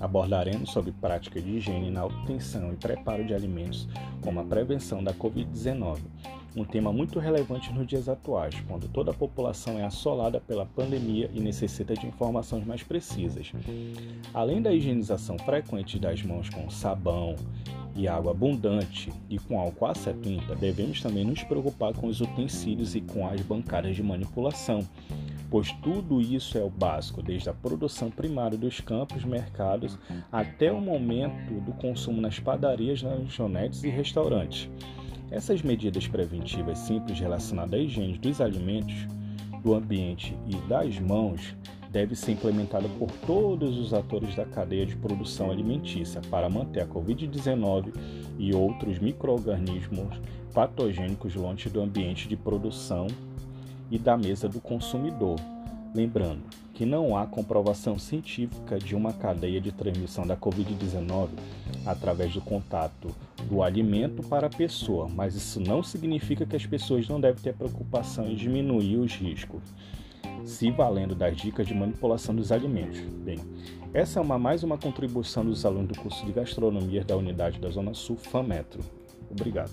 abordaremos sobre prática de higiene na obtenção e preparo de alimentos como a prevenção da Covid-19, um tema muito relevante nos dias atuais, quando toda a população é assolada pela pandemia e necessita de informações mais precisas. Além da higienização frequente das mãos com sabão e água abundante e com álcool a 70, devemos também nos preocupar com os utensílios e com as bancadas de manipulação, pois tudo isso é o básico, desde a produção primária dos campos, mercados, até o momento do consumo nas padarias, lanchonetes e restaurantes. Essas medidas preventivas simples relacionadas à higiene dos alimentos, do ambiente e das mãos devem ser implementadas por todos os atores da cadeia de produção alimentícia para manter a Covid-19 e outros microorganismos patogênicos longe do ambiente de produção e da mesa do consumidor. Lembrando que não há comprovação científica de uma cadeia de transmissão da Covid-19 através do contato do alimento para a pessoa, mas isso não significa que as pessoas não devem ter preocupação em diminuir os riscos, se valendo das dicas de manipulação dos alimentos. Bem, essa é uma, mais uma contribuição dos alunos do curso de gastronomia da unidade da Zona Sul FAMetro. Obrigado.